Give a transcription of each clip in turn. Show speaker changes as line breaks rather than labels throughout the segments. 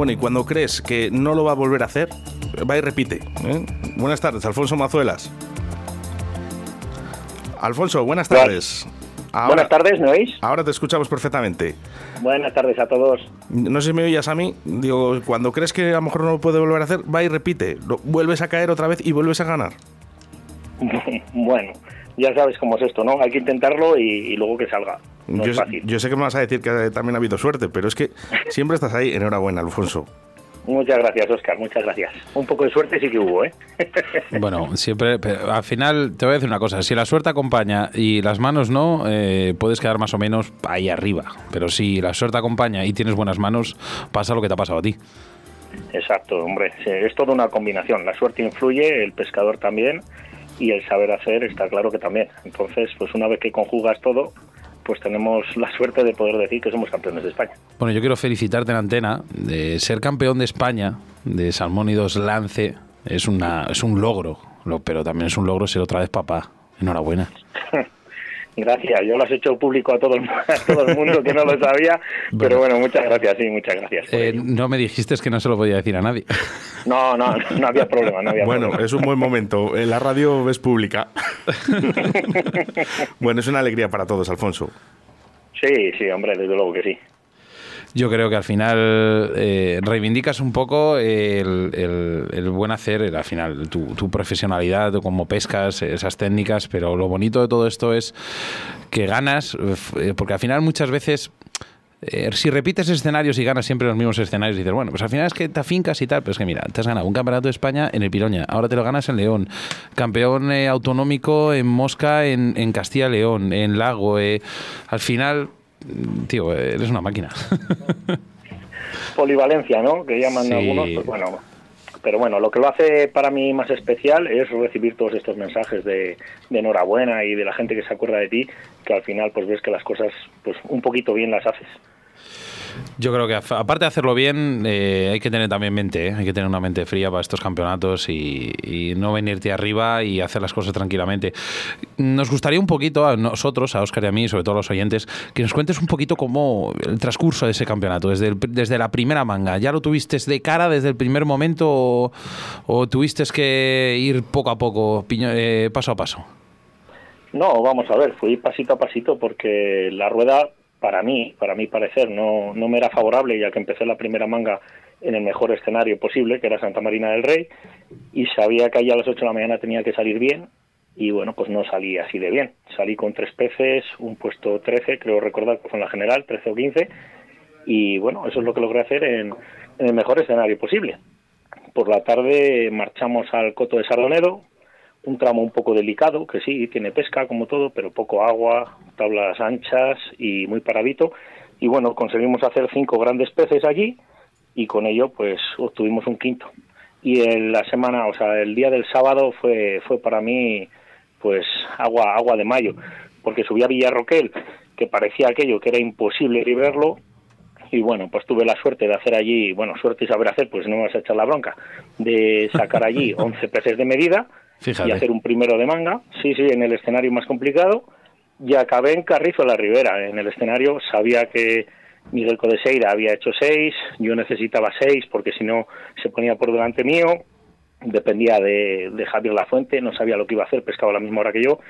Bueno, y cuando crees que no lo va a volver a hacer, va y repite. ¿eh? Buenas tardes, Alfonso Mazuelas. Alfonso, buenas tardes.
buenas tardes, ¿me oís?
Ahora te escuchamos perfectamente.
Buenas tardes a todos.
No sé si me oías a mí. Digo, cuando crees que a lo mejor no lo puede volver a hacer, va y repite. vuelves a caer otra vez y vuelves a ganar.
bueno, ya sabes cómo es esto, ¿no? Hay que intentarlo y, luego que salga.
Yo, yo sé que me vas a decir que también ha habido suerte, pero es que siempre estás ahí. Enhorabuena, Alfonso.
Muchas gracias, Oscar, muchas gracias. Un poco de suerte sí que hubo, ¿eh?
Bueno, siempre, al final te voy a decir una cosa, si la suerte acompaña y las manos no, eh, puedes quedar más o menos ahí arriba, pero si la suerte acompaña y tienes buenas manos, pasa lo que te ha pasado a ti.
Exacto, hombre, es toda una combinación, la suerte influye, el pescador también y el saber hacer está claro que también. Entonces, pues una vez que conjugas todo, pues tenemos la suerte de poder decir que somos campeones de España.
Bueno, yo quiero felicitarte en antena de ser campeón de España de Salmónidos Lance. Es, una, es un logro, pero también es un logro ser otra vez papá. Enhorabuena.
Gracias, yo lo has hecho público a todo el, todo el mundo que no lo sabía, pero bueno, muchas gracias, sí, muchas gracias.
Eh, no me dijiste que no se lo podía decir a nadie.
No, no, no había problema, no había
Bueno, es un buen momento, la radio es pública. bueno, es una alegría para todos, Alfonso.
Sí, sí, hombre, desde luego que sí
yo creo que al final eh, reivindicas un poco el, buen hacer, al final, tu, profesionalidad, como pescas, esas técnicas, pero lo bonito de todo esto es que ganas, eh, porque al final muchas veces... Eh, si repites escenarios y ganas siempre los mismos escenarios, dices, bueno, pues al final es que te afincas y tal, pero es que mira, te has ganado un campeonato de España en el Piroña, ahora te lo ganas en León, campeón autonómico en Mosca, en, en Castilla León, en Lago, al final tío, eres una máquina.
Polivalencia, ¿no? Que llaman algunos, pues bueno. Pero bueno, lo que lo hace para mí más especial es recibir todos estos mensajes de, de, enhorabuena y de la gente que se acuerda de ti, que al final pues ves que las cosas pues un poquito bien las haces.
Yo creo que aparte de hacerlo bien, eh, hay que tener también mente, ¿eh? hay que tener una mente fría para estos campeonatos y, no venirte arriba y hacer las cosas tranquilamente. Nos gustaría un poquito a nosotros, a Oscar y a mí, sobre todo a los oyentes, que nos cuentes un poquito cómo el transcurso de ese campeonato, desde, desde la primera manga. ¿Ya lo tuviste de cara desde el primer momento o, tuviste que ir poco a poco, eh, paso a paso?
No, vamos a ver, fui pasito a pasito porque la rueda para mí, para mi parecer, no, no me era favorable, ya que empecé la primera manga en el mejor escenario posible, que era Santa Marina del Rey, y sabía que allá a las 8 de la mañana tenía que salir bien, y bueno, pues no salí así de bien. Salí con tres peces, un puesto 13, creo recordar que fue en la general, 13 o 15, y bueno, eso es lo que logré hacer en, el mejor escenario posible. Por la tarde marchamos al Coto de Sardonedo, un tramo un poco delicado, que sí, tiene pesca como todo, pero poco agua, tablas anchas y muy paradito. Y bueno, conseguimos hacer cinco grandes peces allí y con ello pues obtuvimos un quinto. Y en la semana, o sea, el día del sábado fue, fue para mí pues agua, agua de mayo, porque subí a Villarroquel, que parecía aquello que era imposible librarlo, y bueno, pues tuve la suerte de hacer allí, bueno, suerte y saber hacer, pues no me vas a echar la bronca, de sacar allí 11 peces de medida, y hacer un primero de manga, sí, sí, en el escenario más complicado, y acabé en Carrizo la Ribera. En el escenario sabía que Miguel Codeseira había hecho seis, yo necesitaba seis porque si no se ponía por delante mío, dependía de, de Javier Lafuente, no sabía lo que iba a hacer, pescaba a la misma hora que yo,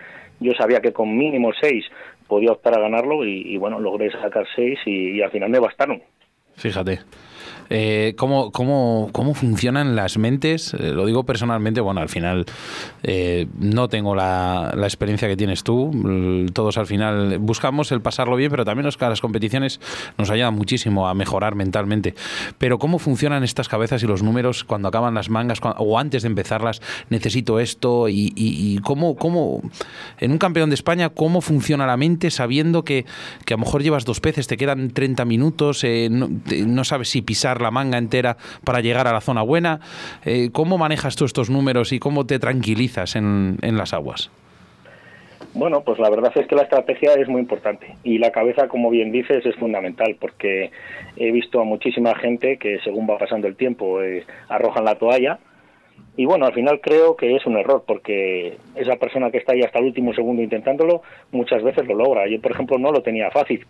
yo sabía que con mínimo seis podía optar a ganarlo y, bueno, logré sacar seis y al final me bastaron.
Fíjate. Eh, ¿cómo, cómo, cómo, funcionan las mentes? Eh, lo digo personalmente, bueno, al final eh, no tengo la, la, experiencia que tienes tú. Todos al final buscamos el pasarlo bien, pero también las competiciones nos ayudan muchísimo a mejorar mentalmente. Pero ¿cómo funcionan estas cabezas y los números cuando acaban las mangas o antes de empezarlas? Necesito esto y, cómo, cómo, en un campeón de España, cómo funciona la mente sabiendo que, que a lo mejor llevas dos peces, te quedan 30 minutos, no sabes si pisar la manga entera para llegar a la zona buena. Eh, ¿Cómo manejas tú estos números y cómo te tranquilizas en, en las aguas?
Bueno, pues la verdad es que la estrategia es muy importante y la cabeza, como bien dices, es fundamental porque he visto a muchísima gente que según va pasando el tiempo eh, arrojan la toalla y bueno, al final creo que es un error porque esa persona que está ahí hasta el último segundo intentándolo muchas veces lo logra. Yo, por ejemplo, no lo tenía fácil.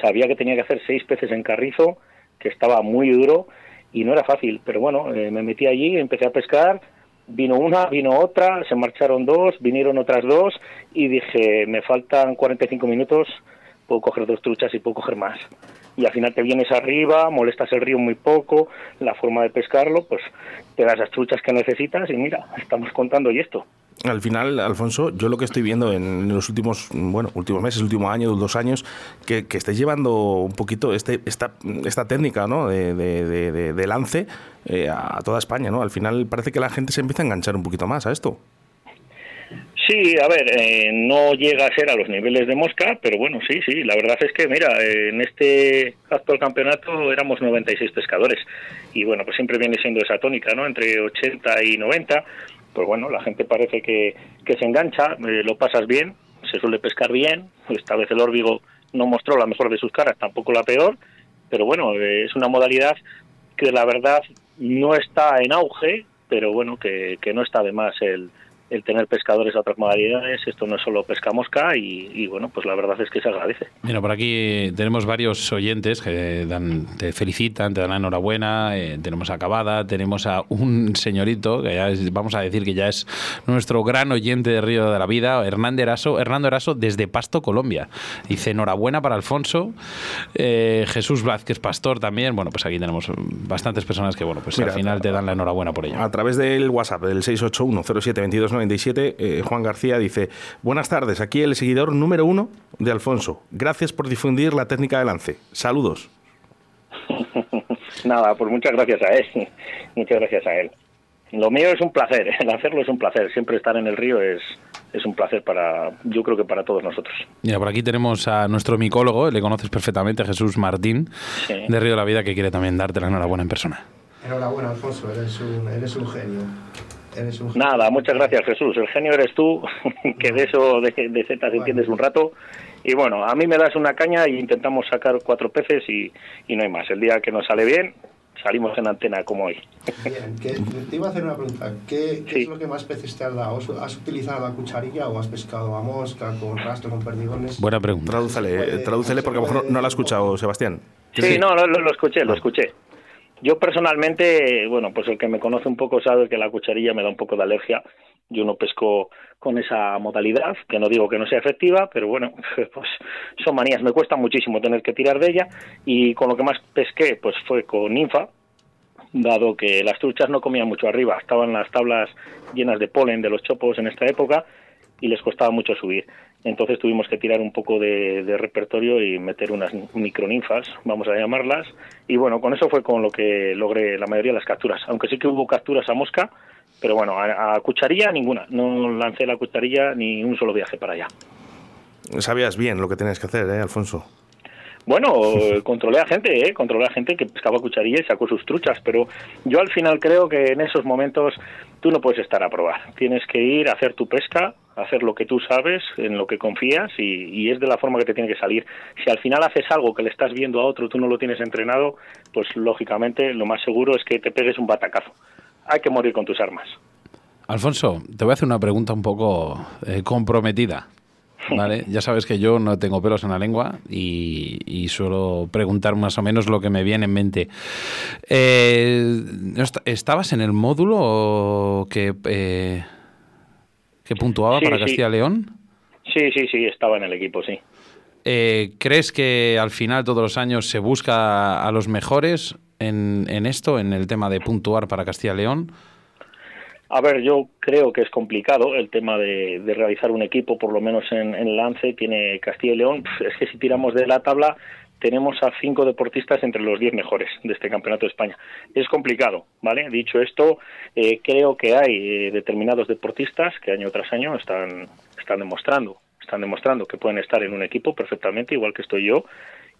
Sabía que tenía que hacer seis peces en carrizo que estaba muy duro y no era fácil, pero bueno, eh, me metí allí, empecé a pescar, vino una, vino otra, se marcharon dos, vinieron otras dos y dije, me faltan 45 minutos, puedo coger dos truchas y puedo coger más. Y al final te vienes arriba, molestas el río muy poco, la forma de pescarlo, pues te das las truchas que necesitas y mira, estamos contando y esto.
Al final, Alfonso, yo lo que estoy viendo en los últimos, bueno, últimos meses, último año, dos años, que, que llevando un poquito este, esta, esta técnica ¿no? de, de, de, lance eh, a toda España, ¿no? Al final parece que la gente se empieza a enganchar un poquito más a esto.
Sí, a ver, eh, no llega a ser a los niveles de Mosca, pero bueno, sí, sí, la verdad es que, mira, en este actual campeonato éramos 96 pescadores y bueno, pues siempre viene siendo esa tónica, ¿no? Entre 80 y 90 pues bueno, la gente parece que, que se engancha, eh, lo pasas bien, se suele pescar bien, esta vez el órbigo no mostró la mejor de sus caras, tampoco la peor, pero bueno, eh, es una modalidad que la verdad no está en auge, pero bueno, que, que no está de más el, el tener pescadores a otras modalidades, esto no es solo pesca mosca y, bueno, pues la verdad es que se agradece.
Mira, por aquí tenemos varios oyentes que dan, te felicitan, te dan la enhorabuena, eh, tenemos a Cabada, tenemos a un señorito, que ya vamos a decir que ya es nuestro gran oyente de Río de la Vida, Hernando Eraso, Hernando Eraso desde Pasto, Colombia. Dice enhorabuena para Alfonso, eh, Jesús Vázquez Pastor también, bueno, pues aquí tenemos bastantes personas que, bueno, pues al final te dan la enhorabuena por ello.
A través del WhatsApp, del 681 07 eh, Juan García dice, buenas tardes, aquí el seguidor número uno de Alfonso. Gracias por difundir la técnica de lance. Saludos.
Nada, pues muchas gracias a él. Muchas gracias a él. Lo mío es un placer, el hacerlo es un placer. Siempre estar en el río es, es un placer para, yo creo que para todos nosotros.
Mira, por aquí tenemos a nuestro micólogo, le conoces perfectamente, Jesús Martín, de Río de la Vida, que quiere también darte la enhorabuena en persona.
Enhorabuena, Alfonso, eres un, eres un genio.
Nada, muchas gracias Jesús. El genio eres tú, que de eso de, de Z entiendes un rato. Y bueno, a mí me das una caña y intentamos sacar cuatro peces y, no hay más. El día que nos sale bien, salimos en antena como hoy.
Bien, te iba a hacer una pregunta. ¿Qué, es lo que más peces te has dado? ¿Has utilizado la cucharilla o has pescado a mosca, con rastro, con perdigones?
Buena pregunta.
Tradúcele, tradúcele porque a lo mejor no lo ha escuchado Sebastián.
Sí, no, lo, lo, escuché, lo escuché. Yo personalmente, bueno, pues el que me conoce un poco sabe que la cucharilla me da un poco de alergia. Yo no pesco con esa modalidad, que no digo que no sea efectiva, pero bueno, pues son manías. Me cuesta muchísimo tener que tirar de ella y con lo que más pesqué, pues fue con ninfa, dado que las truchas no comían mucho arriba, estaban las tablas llenas de polen de los chopos en esta época y les costaba mucho subir. Entonces tuvimos que tirar un poco de, repertorio y meter unas microninfas, vamos a llamarlas. Y bueno, con eso fue con lo que logré la mayoría de las capturas. Aunque sí que hubo capturas a mosca, pero bueno, a, cucharilla ninguna. No lancé la cucharilla ni un solo viaje para allá.
Sabías bien lo que tenías que hacer, ¿eh, Alfonso?
Bueno, controlé a gente, ¿eh? controlé a gente que pescaba cucharilla y sacó sus truchas, pero yo al final creo que en esos momentos tú no puedes estar a probar. Tienes que ir a hacer tu pesca, hacer lo que tú sabes, en lo que confías y, es de la forma que te tiene que salir. Si al final haces algo que le estás viendo a otro, tú no lo tienes entrenado, pues lógicamente lo más seguro es que te pegues un batacazo. Hay que morir con tus armas.
Alfonso, te voy a hacer una pregunta un poco eh, comprometida. ¿Vale? Ya sabes que yo no tengo pelos en la lengua y, suelo preguntar más o menos lo que me viene en mente. Eh, ¿Estabas en el módulo que eh, que puntuaba para Castilla León.
Sí, sí, sí, estaba en el equipo, sí.
Eh, ¿Crees que al final todos los años se busca a los mejores en, esto, en el tema de puntuar para Castilla León?
A ver, yo creo que es complicado el tema de, realizar un equipo, por lo menos en, en lance, tiene Castilla y León. Es que si tiramos de la tabla, tenemos a cinco deportistas entre los diez mejores de este Campeonato de España. Es complicado, ¿vale? Dicho esto, eh, creo que hay eh, determinados deportistas que año tras año están, están demostrando están demostrando que pueden estar en un equipo perfectamente, igual que estoy yo,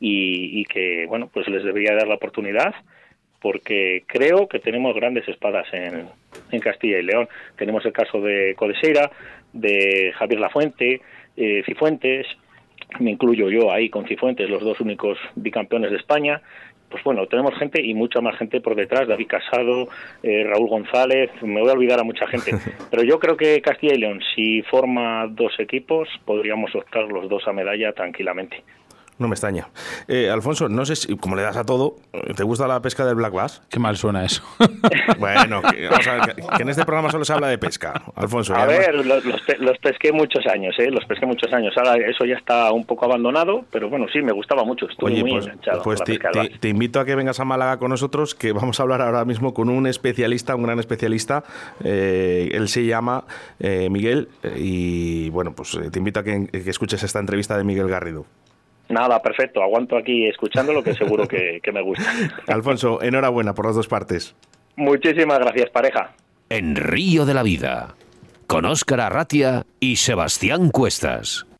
y, que, bueno, pues les debería dar la oportunidad porque creo que tenemos grandes espadas en, en Castilla y León. Tenemos el caso de Codeseira, de Javier Lafuente, eh, Cifuentes, me incluyo yo ahí con Cifuentes, los dos únicos bicampeones de España. Pues bueno, tenemos gente y mucha más gente por detrás, David Casado, eh, Raúl González, me voy a olvidar a mucha gente. Pero yo creo que Castilla y León, si forma dos equipos, podríamos optar los dos a medalla tranquilamente.
No me extraña. Eh, Alfonso, no sé si, como le das a todo, ¿te gusta la pesca del black bass?
Qué mal suena eso.
bueno, que, vamos a ver, que, en este programa solo se habla de pesca, Alfonso.
A ver, los, los, pesqué muchos años, ¿eh? Los pesqué muchos años. Ahora eso ya está un poco abandonado, pero bueno, sí, me gustaba mucho. Estoy muy
pues,
enganchado.
Pues te, te, invito a que vengas a Málaga con nosotros, que vamos a hablar ahora mismo con un especialista, un gran especialista. Eh, él se llama eh, Miguel y bueno, pues te invito a que, que escuches esta entrevista de Miguel Garrido.
Nada, perfecto. Aguanto aquí escuchando lo que seguro que, que me gusta.
Alfonso, enhorabuena por las dos partes.
Muchísimas gracias, pareja.
En Río de la Vida, con Óscar Arratia y Sebastián Cuestas.